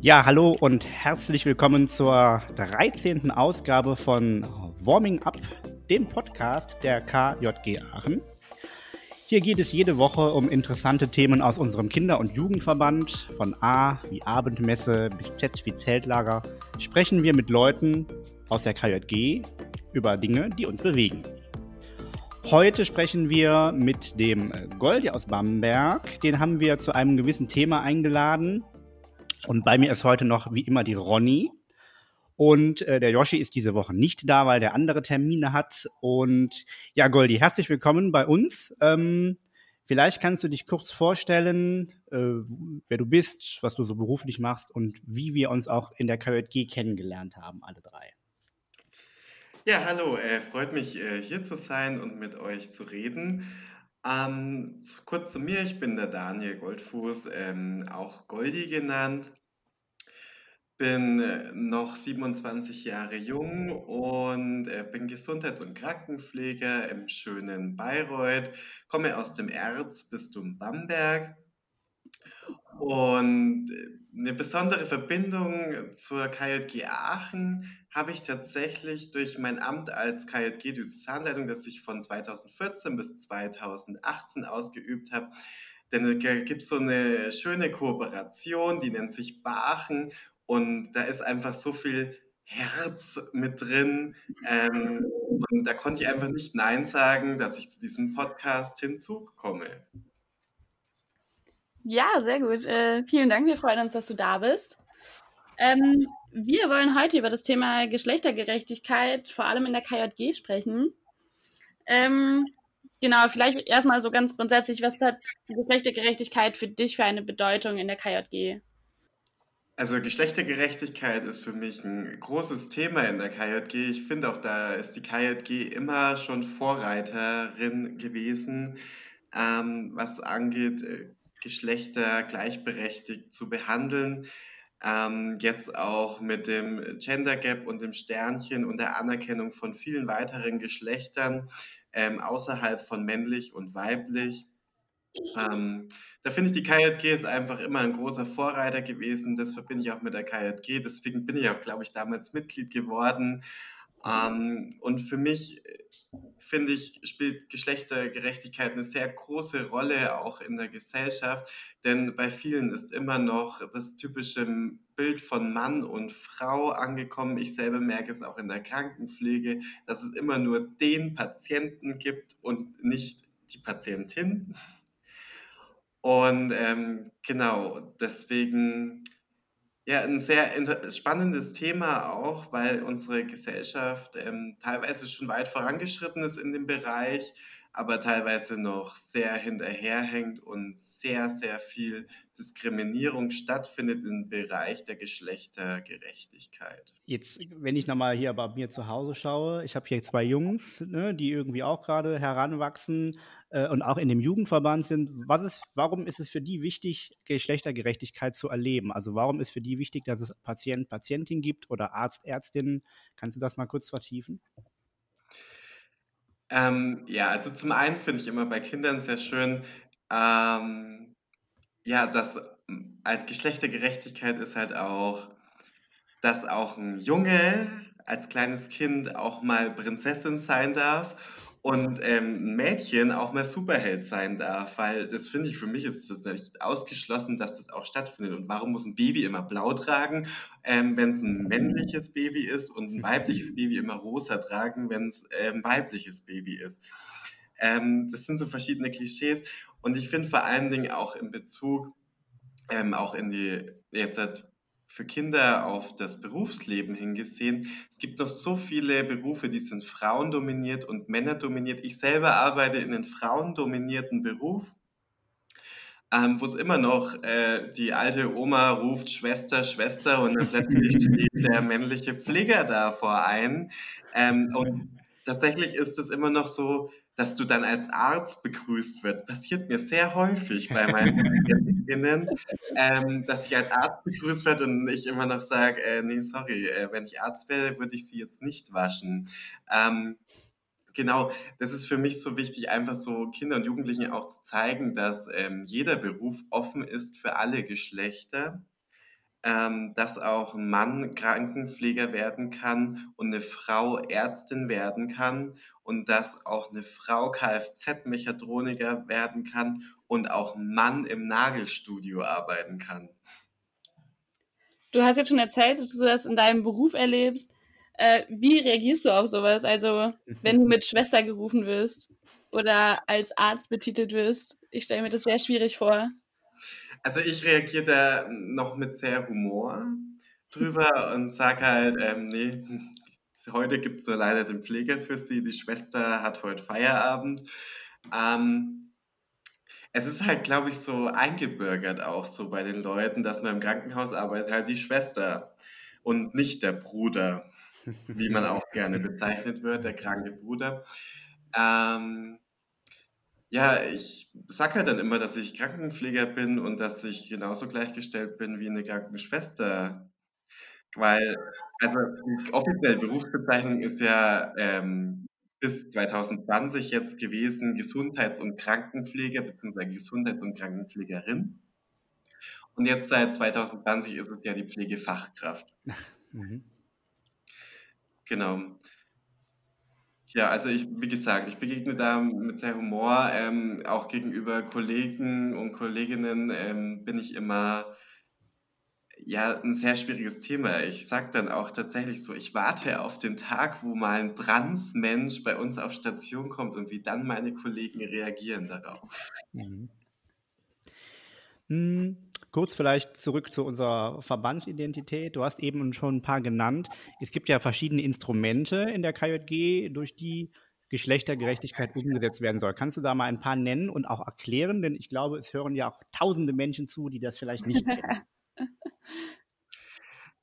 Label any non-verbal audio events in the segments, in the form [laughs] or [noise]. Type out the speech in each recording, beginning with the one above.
Ja, hallo und herzlich willkommen zur 13. Ausgabe von Warming Up, dem Podcast der KJG Aachen. Hier geht es jede Woche um interessante Themen aus unserem Kinder- und Jugendverband. Von A wie Abendmesse bis Z wie Zeltlager sprechen wir mit Leuten aus der KJG über Dinge, die uns bewegen. Heute sprechen wir mit dem Goldi aus Bamberg. Den haben wir zu einem gewissen Thema eingeladen. Und bei mir ist heute noch wie immer die Ronny. Und äh, der Yoshi ist diese Woche nicht da, weil der andere Termine hat. Und ja, Goldi, herzlich willkommen bei uns. Ähm, vielleicht kannst du dich kurz vorstellen, äh, wer du bist, was du so beruflich machst und wie wir uns auch in der KJG kennengelernt haben, alle drei. Ja, hallo, äh, freut mich äh, hier zu sein und mit euch zu reden. Ähm, kurz zu mir, ich bin der Daniel Goldfuß, ähm, auch Goldi genannt bin äh, noch 27 Jahre jung und äh, bin Gesundheits- und Krankenpfleger im schönen Bayreuth, komme aus dem Erzbistum Bamberg und äh, eine besondere Verbindung zur KJG Aachen habe ich tatsächlich durch mein Amt als KJG Diözesanleitung, das ich von 2014 bis 2018 ausgeübt habe. Denn da gibt es so eine schöne Kooperation, die nennt sich Baachen und da ist einfach so viel Herz mit drin. Ähm, und da konnte ich einfach nicht Nein sagen, dass ich zu diesem Podcast hinzukomme. Ja, sehr gut. Äh, vielen Dank. Wir freuen uns, dass du da bist. Ähm, wir wollen heute über das Thema Geschlechtergerechtigkeit, vor allem in der KJG, sprechen. Ähm, genau, vielleicht erstmal so ganz grundsätzlich, was hat Geschlechtergerechtigkeit für dich für eine Bedeutung in der KJG? Also Geschlechtergerechtigkeit ist für mich ein großes Thema in der KJG. Ich finde auch, da ist die KJG immer schon Vorreiterin gewesen, ähm, was angeht, äh, Geschlechter gleichberechtigt zu behandeln. Ähm, jetzt auch mit dem Gender Gap und dem Sternchen und der Anerkennung von vielen weiteren Geschlechtern ähm, außerhalb von männlich und weiblich. Ähm, da finde ich, die KJG ist einfach immer ein großer Vorreiter gewesen. Das verbinde ich auch mit der KJG. Deswegen bin ich auch, glaube ich, damals Mitglied geworden. Ähm, und für mich, äh, finde ich, spielt Geschlechtergerechtigkeit eine sehr große Rolle auch in der Gesellschaft. Denn bei vielen ist immer noch das typische Bild von Mann und Frau angekommen. Ich selber merke es auch in der Krankenpflege, dass es immer nur den Patienten gibt und nicht die Patientin. Und ähm, genau, deswegen ja ein sehr spannendes Thema auch, weil unsere Gesellschaft ähm, teilweise schon weit vorangeschritten ist in dem Bereich aber teilweise noch sehr hinterherhängt und sehr, sehr viel Diskriminierung stattfindet im Bereich der Geschlechtergerechtigkeit. Jetzt, wenn ich nochmal hier bei mir zu Hause schaue, ich habe hier zwei Jungs, ne, die irgendwie auch gerade heranwachsen äh, und auch in dem Jugendverband sind. Was ist, warum ist es für die wichtig, Geschlechtergerechtigkeit zu erleben? Also warum ist für die wichtig, dass es Patient, Patientin gibt oder Arzt, Ärztin? Kannst du das mal kurz vertiefen? Ähm, ja, also zum einen finde ich immer bei Kindern sehr schön, ähm, ja, dass hm, als Geschlechtergerechtigkeit ist halt auch, dass auch ein Junge als kleines Kind auch mal Prinzessin sein darf und ähm, ein Mädchen auch mal Superheld sein darf, weil das finde ich, für mich ist das nicht ausgeschlossen, dass das auch stattfindet. Und warum muss ein Baby immer blau tragen, ähm, wenn es ein männliches Baby ist und ein weibliches [laughs] Baby immer rosa tragen, wenn es ein ähm, weibliches Baby ist? Ähm, das sind so verschiedene Klischees und ich finde vor allen Dingen auch in Bezug ähm, auch in die jetzt für Kinder auf das Berufsleben hingesehen. Es gibt noch so viele Berufe, die sind frauendominiert und männerdominiert. Ich selber arbeite in einem frauendominierten Beruf, ähm, wo es immer noch äh, die alte Oma ruft Schwester, Schwester und dann plötzlich [laughs] steht der männliche Pfleger da vor ein. Ähm, und tatsächlich ist es immer noch so, dass du dann als Arzt begrüßt wird. Passiert mir sehr häufig bei meinen [laughs] Patientinnen, ähm, dass ich als Arzt begrüßt werde und ich immer noch sage, äh, nee, sorry, äh, wenn ich Arzt wäre, würde ich sie jetzt nicht waschen. Ähm, genau, das ist für mich so wichtig, einfach so Kinder und Jugendlichen auch zu zeigen, dass ähm, jeder Beruf offen ist für alle Geschlechter. ähm, dass auch ein Mann Krankenpfleger werden kann und eine Frau Ärztin werden kann und dass auch eine Frau Kfz-Mechatroniker werden kann und auch ein Mann im Nagelstudio arbeiten kann. Du hast jetzt schon erzählt, dass du das in deinem Beruf erlebst. Äh, wie reagierst du auf sowas? Also, wenn du mit Schwester gerufen wirst oder als Arzt betitelt wirst. Ich stelle mir das sehr schwierig vor. Also ich reagiere da noch mit sehr Humor drüber und sage halt, ähm, nee, heute gibt es nur leider den Pfleger für sie, die Schwester hat heute Feierabend. Ähm, es ist halt, glaube ich, so eingebürgert auch so bei den Leuten, dass man im Krankenhaus arbeitet, halt die Schwester und nicht der Bruder, wie man auch gerne [laughs] bezeichnet wird, der kranke Bruder. Ähm, ja, ich sage halt dann immer, dass ich Krankenpfleger bin und dass ich genauso gleichgestellt bin wie eine Krankenschwester. Weil, also die offizielle Berufsbezeichnung ist ja ähm, bis 2020 jetzt gewesen Gesundheits- und Krankenpfleger bzw. Gesundheits- und Krankenpflegerin. Und jetzt seit 2020 ist es ja die Pflegefachkraft. Mhm. Genau. Ja, also ich, wie gesagt, ich begegne da mit sehr Humor. Ähm, auch gegenüber Kollegen und Kolleginnen ähm, bin ich immer ja ein sehr schwieriges Thema. Ich sage dann auch tatsächlich so, ich warte auf den Tag, wo mal ein Transmensch bei uns auf Station kommt und wie dann meine Kollegen reagieren darauf. Mhm. Hm, kurz vielleicht zurück zu unserer Verbandsidentität. Du hast eben schon ein paar genannt. Es gibt ja verschiedene Instrumente in der KJG, durch die Geschlechtergerechtigkeit umgesetzt werden soll. Kannst du da mal ein paar nennen und auch erklären? Denn ich glaube, es hören ja auch tausende Menschen zu, die das vielleicht nicht [laughs] kennen.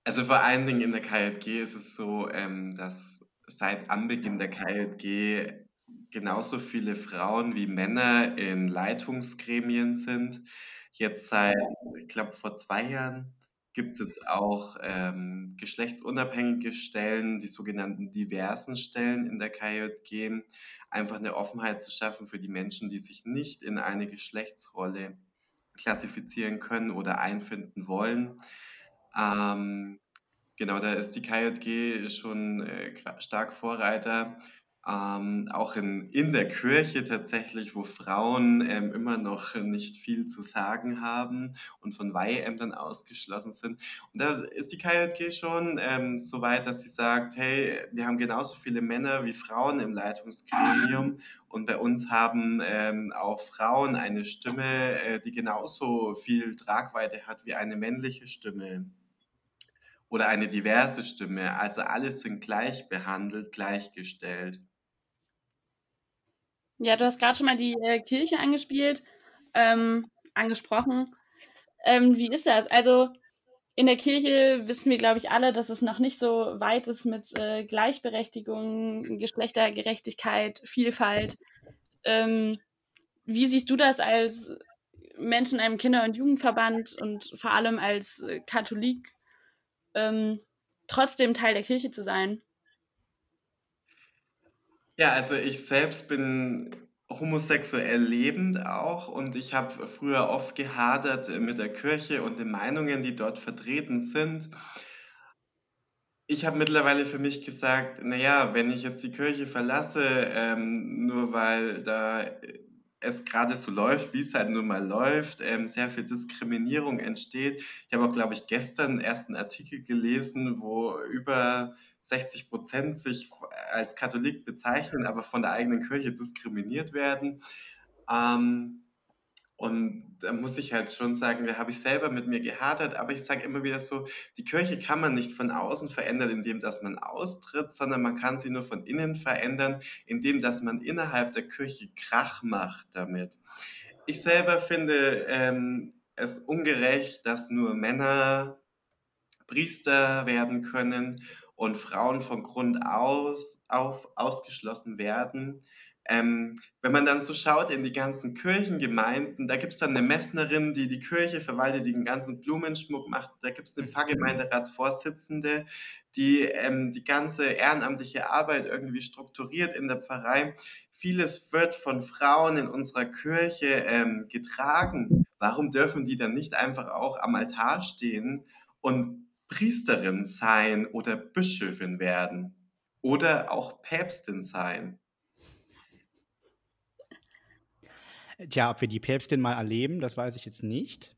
Also vor allen Dingen in der KJG ist es so, ähm, dass seit Anbeginn der KJG genauso viele Frauen wie Männer in Leitungsgremien sind. Jetzt seit, ich glaube, vor zwei Jahren gibt es jetzt auch ähm, geschlechtsunabhängige Stellen, die sogenannten diversen Stellen in der KJG, einfach eine Offenheit zu schaffen für die Menschen, die sich nicht in eine Geschlechtsrolle klassifizieren können oder einfinden wollen. Ähm, genau, da ist die KJG schon äh, stark Vorreiter ähm, auch in, in der Kirche tatsächlich, wo Frauen ähm, immer noch nicht viel zu sagen haben und von Weiheämtern ausgeschlossen sind. Und da ist die KJG schon ähm, so weit, dass sie sagt, hey, wir haben genauso viele Männer wie Frauen im Leitungsgremium und bei uns haben ähm, auch Frauen eine Stimme, äh, die genauso viel Tragweite hat wie eine männliche Stimme oder eine diverse Stimme. Also alles sind gleich behandelt, gleichgestellt. Ja, du hast gerade schon mal die äh, Kirche angespielt, ähm, angesprochen. Ähm, wie ist das? Also in der Kirche wissen wir, glaube ich, alle, dass es noch nicht so weit ist mit äh, Gleichberechtigung, Geschlechtergerechtigkeit, Vielfalt. Ähm, wie siehst du das als Mensch in einem Kinder- und Jugendverband und vor allem als äh, Katholik, ähm, trotzdem Teil der Kirche zu sein? Ja, also ich selbst bin homosexuell lebend auch und ich habe früher oft gehadert mit der Kirche und den Meinungen, die dort vertreten sind. Ich habe mittlerweile für mich gesagt, naja, wenn ich jetzt die Kirche verlasse, ähm, nur weil da es gerade so läuft, wie es halt nun mal läuft, ähm, sehr viel Diskriminierung entsteht. Ich habe auch, glaube ich, gestern erst einen Artikel gelesen, wo über 60 Prozent sich als Katholik bezeichnen, aber von der eigenen Kirche diskriminiert werden. Ähm, und da muss ich halt schon sagen, da habe ich selber mit mir gehadert, aber ich sage immer wieder so, die Kirche kann man nicht von außen verändern, indem dass man austritt, sondern man kann sie nur von innen verändern, indem dass man innerhalb der Kirche Krach macht damit. Ich selber finde ähm, es ungerecht, dass nur Männer Priester werden können und Frauen von Grund aus auf ausgeschlossen werden. Ähm, wenn man dann so schaut in die ganzen Kirchengemeinden, da gibt es dann eine Messnerin, die die Kirche verwaltet, die den ganzen Blumenschmuck macht. Da gibt es eine Pfarrgemeinderatsvorsitzende, die ähm, die ganze ehrenamtliche Arbeit irgendwie strukturiert in der Pfarrei. Vieles wird von Frauen in unserer Kirche ähm, getragen. Warum dürfen die dann nicht einfach auch am Altar stehen und Priesterin sein oder Bischöfin werden oder auch Päpstin sein. Tja, ob wir die Päpstin mal erleben, das weiß ich jetzt nicht.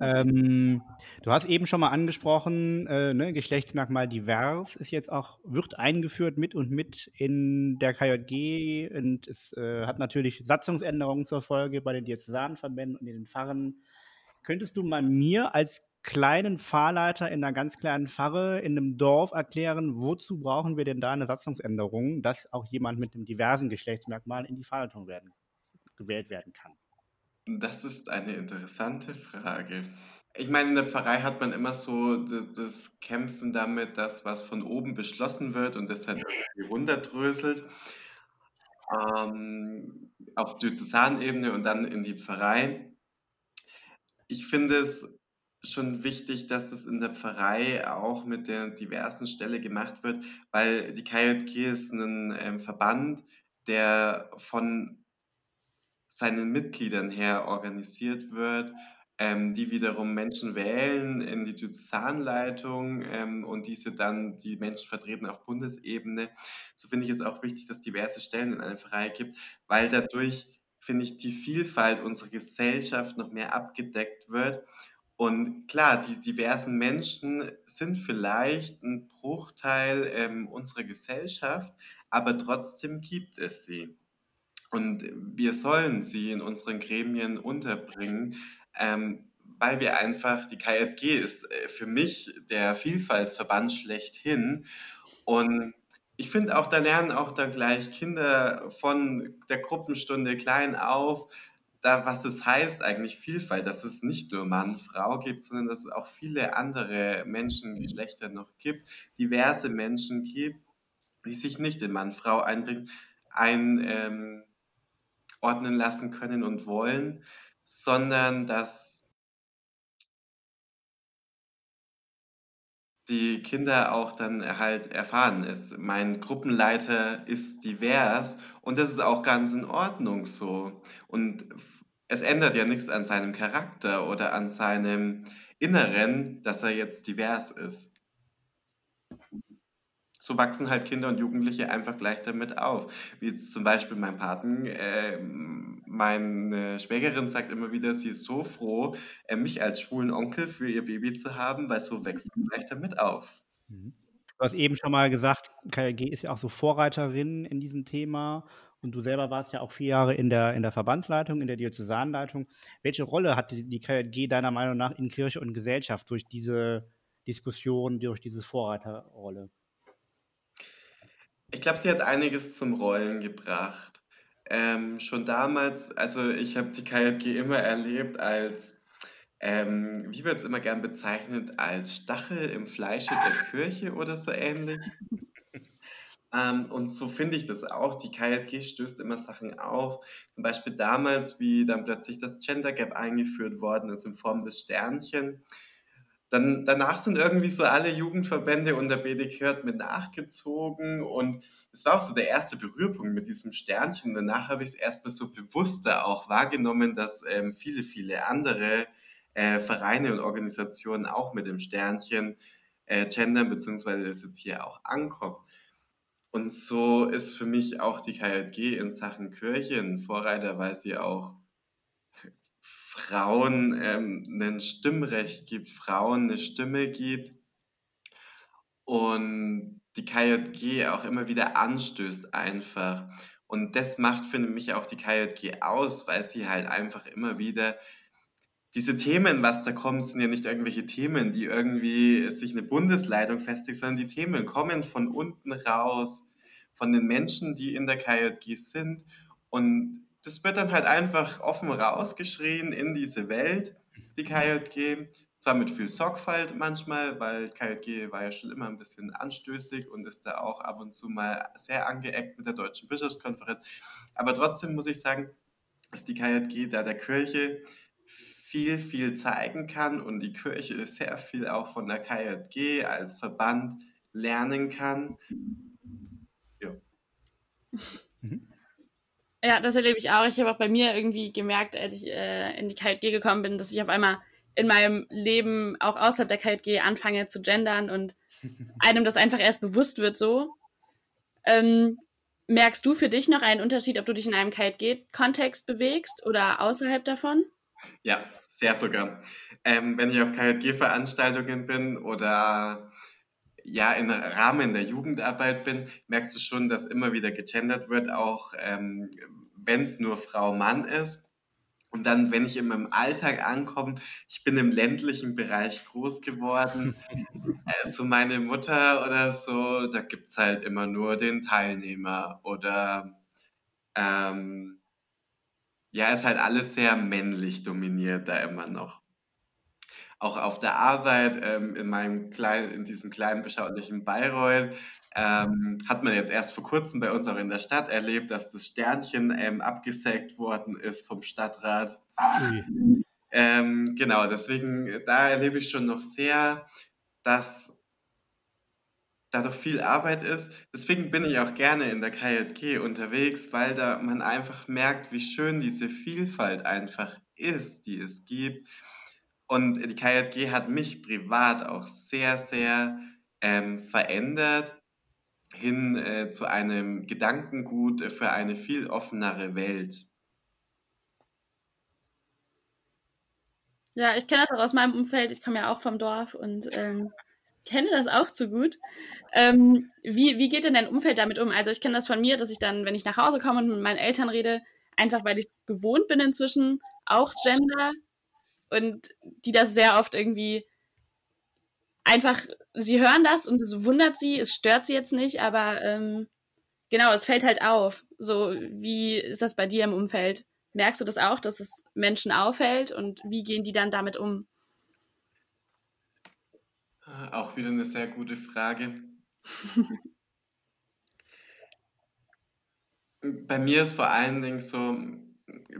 ähm, du hast eben schon mal angesprochen, äh, ne, Geschlechtsmerkmal divers ist jetzt auch, wird eingeführt mit und mit in der KJG und es äh, hat natürlich Satzungsänderungen zur Folge bei den Diözesanverbänden und in den Pfarren. Könntest du mal mir als kleinen Fahrleiter in einer ganz kleinen Pfarre in einem Dorf erklären, wozu brauchen wir denn da eine Satzungsänderung, dass auch jemand mit einem diversen Geschlechtsmerkmal in die Fahrleitung werden, gewählt werden kann? Das ist eine interessante Frage. Ich meine, in der Pfarrei hat man immer so das, das Kämpfen damit, dass was von oben beschlossen wird und das dann irgendwie runterdröselt ähm, auf Diözesanebene und dann in die Pfarrei. Ich finde es schon wichtig, dass das in der Pfarrei auch mit der diversen Stelle gemacht wird, weil die KJG ist ein ähm, Verband, der von seinen Mitgliedern her organisiert wird, ähm, die wiederum Menschen wählen in die Diözesanleitung ähm, und diese dann die Menschen vertreten auf Bundesebene. So finde ich es auch wichtig, dass diverse Stellen in einer Pfarrei gibt, weil dadurch finde ich die Vielfalt unserer Gesellschaft noch mehr abgedeckt wird. Und klar, die diversen Menschen sind vielleicht ein Bruchteil ähm, unserer Gesellschaft, aber trotzdem gibt es sie. Und wir sollen sie in unseren Gremien unterbringen, ähm, weil wir einfach, die KJG ist äh, für mich der Vielfaltsverband schlechthin. Und ich finde auch, da lernen auch dann gleich Kinder von der Gruppenstunde klein auf, da, was es heißt eigentlich Vielfalt, dass es nicht nur Mann, Frau gibt, sondern dass es auch viele andere Menschen, Geschlechter noch gibt, diverse Menschen gibt, die sich nicht in Mann, Frau einbringen, ein, ähm, lassen können und wollen, sondern dass die Kinder auch dann halt erfahren, ist, mein Gruppenleiter ist divers und das ist auch ganz in Ordnung so. Und es ändert ja nichts an seinem Charakter oder an seinem Inneren, dass er jetzt divers ist so wachsen halt Kinder und Jugendliche einfach gleich damit auf. Wie zum Beispiel mein Paten, äh, meine Schwägerin sagt immer wieder, sie ist so froh, äh, mich als schwulen Onkel für ihr Baby zu haben, weil so wächst sie gleich damit auf. Mhm. Du hast eben schon mal gesagt, KLG ist ja auch so Vorreiterin in diesem Thema und du selber warst ja auch vier Jahre in der, in der Verbandsleitung, in der Diözesanleitung. Welche Rolle hat die, KLG deiner Meinung nach in Kirche und Gesellschaft durch diese Diskussion, durch diese Vorreiterrolle? Ich glaube, sie hat einiges zum Rollen gebracht. Ähm, schon damals, also ich habe die KJG immer erlebt als, ähm, wie wird es immer gern bezeichnet, als Stachel im Fleische der Kirche oder so ähnlich. [laughs] Ähm, und so finde ich das auch. Die KJG stößt immer Sachen auf. Zum Beispiel damals, wie dann plötzlich das Gender Gap eingeführt worden ist in Form des Sternchen. Dann, danach sind irgendwie so alle Jugendverbände der BDK mit nachgezogen und es war auch so der erste Berührpunkt mit diesem Sternchen. Danach habe ich es erstmal so bewusster auch wahrgenommen, dass ähm, viele, viele andere äh, Vereine und Organisationen auch mit dem Sternchen äh, gendern, beziehungsweise es jetzt hier auch ankommt. Und so ist für mich auch die KJG in Sachen Kirche ein Vorreiter, weil sie auch Frauen ähm, ein Stimmrecht gibt, Frauen eine Stimme gibt und die KJG auch immer wieder anstößt einfach. Und das macht für mich auch die KJG aus, weil sie halt einfach immer wieder diese Themen, was da kommen, sind ja nicht irgendwelche Themen, die irgendwie sich eine Bundesleitung festigt, sondern die Themen kommen von unten raus, von den Menschen, die in der KJG sind. Und das wird dann halt einfach offen rausgeschrien in diese Welt, die KJG. Zwar mit viel Sorgfalt manchmal, weil KJG war ja schon immer ein bisschen anstößig und ist da auch ab und zu mal sehr angeeckt mit der Deutschen Bischofskonferenz. Aber trotzdem muss ich sagen, dass die KJG da der Kirche viel, viel zeigen kann und die Kirche sehr viel auch von der KJG als Verband lernen kann. Ja. Mhm. Ja, das erlebe ich auch. Ich habe auch bei mir irgendwie gemerkt, als ich äh, in die KJG gekommen bin, dass ich auf einmal in meinem Leben auch außerhalb der KJG anfange zu gendern und [laughs] einem das einfach erst bewusst wird so. Ähm, merkst du für dich noch einen Unterschied, ob du dich in einem KJG-Kontext bewegst oder außerhalb davon? Ja, sehr sogar. Ähm, wenn ich auf KJG-Veranstaltungen bin oder ja im Rahmen der Jugendarbeit bin, merkst du schon, dass immer wieder gegendert wird, auch ähm, wenn es nur Frau Mann ist. Und dann, wenn ich in meinem Alltag ankomme, ich bin im ländlichen Bereich groß geworden, [laughs] also meine Mutter oder so, da gibt es halt immer nur den Teilnehmer oder ähm, ja, ist halt alles sehr männlich dominiert da immer noch. Auch auf der Arbeit, ähm, in meinem kleinen, in diesem kleinen beschaulichen Bayreuth, ähm, hat man jetzt erst vor kurzem bei uns auch in der Stadt erlebt, dass das Sternchen ähm, abgesägt worden ist vom Stadtrat. Ähm, genau, deswegen, da erlebe ich schon noch sehr, dass da doch viel Arbeit ist. Deswegen bin ich auch gerne in der KJG unterwegs, weil da man einfach merkt, wie schön diese Vielfalt einfach ist, die es gibt. Und die KJG hat mich privat auch sehr, sehr ähm, verändert hin äh, zu einem Gedankengut für eine viel offenere Welt. Ja, ich kenne das auch aus meinem Umfeld. Ich komme ja auch vom Dorf und ähm, kenne das auch zu gut. Ähm, wie, wie geht denn dein Umfeld damit um? Also ich kenne das von mir, dass ich dann, wenn ich nach Hause komme und mit meinen Eltern rede, einfach weil ich gewohnt bin inzwischen, auch Gender und die das sehr oft irgendwie einfach, sie hören das und es wundert sie, es stört sie jetzt nicht, aber ähm, genau, es fällt halt auf. So, wie ist das bei dir im Umfeld? Merkst du das auch, dass es Menschen auffällt und wie gehen die dann damit um? Äh, auch wieder eine sehr gute Frage. [laughs] Bei mir ist vor allen Dingen so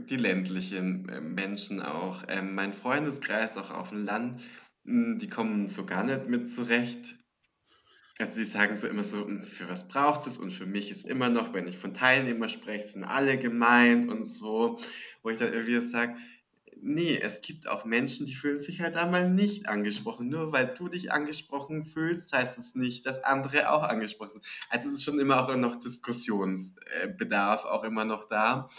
die ländlichen äh, Menschen auch. Ähm, mein Freundeskreis auch auf dem Land, hm, die kommen so gar nicht mit zurecht. Also sie sagen so immer so, hm, für was braucht es? Und für mich ist immer noch, wenn ich von Teilnehmer spreche, sind alle gemeint und so, wo ich dann irgendwie sage, nee, es gibt auch Menschen, die fühlen sich halt einmal nicht angesprochen. Nur weil du dich angesprochen fühlst, heißt es nicht, dass andere auch angesprochen sind. Also es ist schon immer auch noch Diskussionsbedarf auch immer noch da.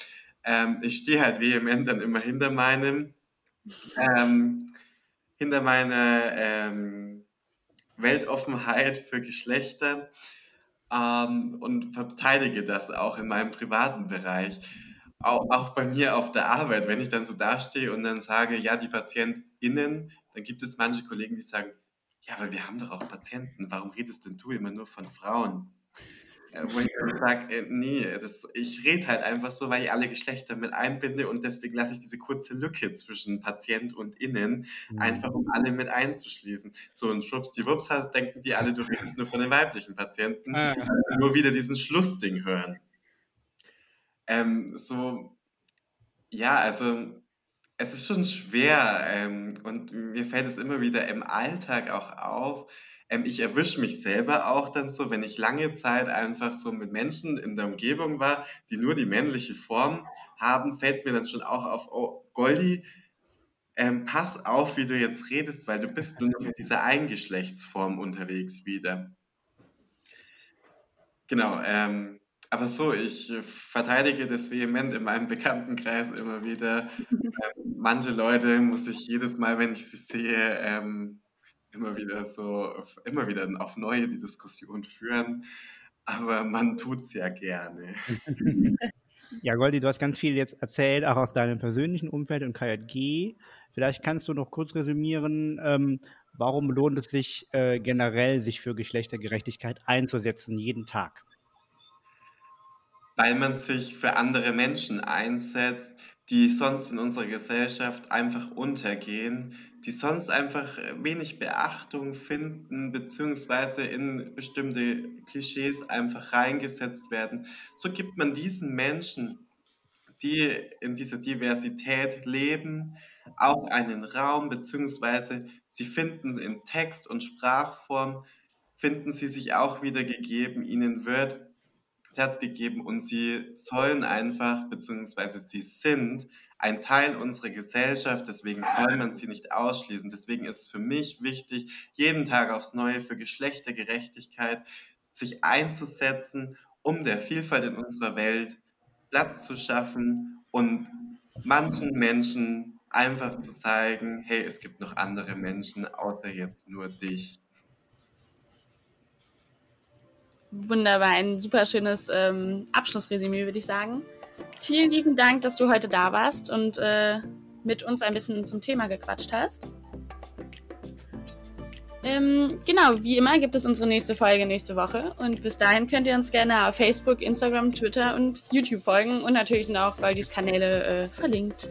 Ähm, ich stehe halt vehement dann immer hinter meinem, ähm, hinter meiner ähm, Weltoffenheit für Geschlechter ähm, und verteidige das auch in meinem privaten Bereich. Auch, auch bei mir auf der Arbeit, wenn ich dann so dastehe und dann sage, ja, die PatientInnen, dann gibt es manche Kollegen, die sagen, ja, aber wir haben doch auch Patienten, warum redest denn du immer nur von Frauen? Wo ich dann sage, äh, nee, das, ich rede halt einfach so, weil ich alle Geschlechter mit einbinde und deswegen lasse ich diese kurze Lücke zwischen Patient und Innen, mhm. einfach um alle mit einzuschließen. So ein Schwuppsdiwupps denken die alle, du redest nur von den weiblichen Patienten, ah, ja. nur wieder diesen Schlussding hören. Ähm, so, ja, also es ist schon schwer ähm, und mir fällt es immer wieder im Alltag auch auf. Ähm, ich erwische mich selber auch dann so, wenn ich lange Zeit einfach so mit Menschen in der Umgebung war, die nur die männliche Form haben, fällt es mir dann schon auch auf, oh, Goldi, ähm, pass auf, wie du jetzt redest, weil du bist nur in dieser Eingeschlechtsform unterwegs wieder. Genau, ähm, aber so, ich verteidige das vehement in meinem Bekanntenkreis immer wieder. Ähm, manche Leute muss ich jedes Mal, wenn ich sie sehe, ähm, immer wieder so, immer wieder auf neue die Diskussion führen. Aber man tut es ja gerne. [laughs] Ja, Goldi, du hast ganz viel jetzt erzählt, auch aus deinem persönlichen Umfeld und KJG. Vielleicht kannst du noch kurz resümieren, ähm, warum lohnt es sich äh, generell, sich für Geschlechtergerechtigkeit einzusetzen, jeden Tag? weil man sich für andere Menschen einsetzt, die sonst in unserer Gesellschaft einfach untergehen, die sonst einfach wenig Beachtung finden, beziehungsweise in bestimmte Klischees einfach reingesetzt werden. So gibt man diesen Menschen, die in dieser Diversität leben, auch einen Raum, beziehungsweise sie finden in Text und Sprachform, finden sie sich auch wieder gegeben, ihnen wird Platz gegeben und sie sollen einfach, beziehungsweise sie sind ein Teil unserer Gesellschaft, deswegen soll man sie nicht ausschließen. Deswegen ist es für mich wichtig, jeden Tag aufs Neue für Geschlechtergerechtigkeit sich einzusetzen, um der Vielfalt in unserer Welt Platz zu schaffen und manchen Menschen einfach zu zeigen, hey, es gibt noch andere Menschen außer jetzt nur dich. Wunderbar, ein super schönes ähm, Abschlussresümee, würde ich sagen. Vielen lieben Dank, dass du heute da warst und äh, mit uns ein bisschen zum Thema gequatscht hast. Ähm, genau, wie immer gibt es unsere nächste Folge nächste Woche und bis dahin könnt ihr uns gerne auf Facebook, Instagram, Twitter und YouTube folgen und natürlich sind auch Goldis Kanäle äh, verlinkt.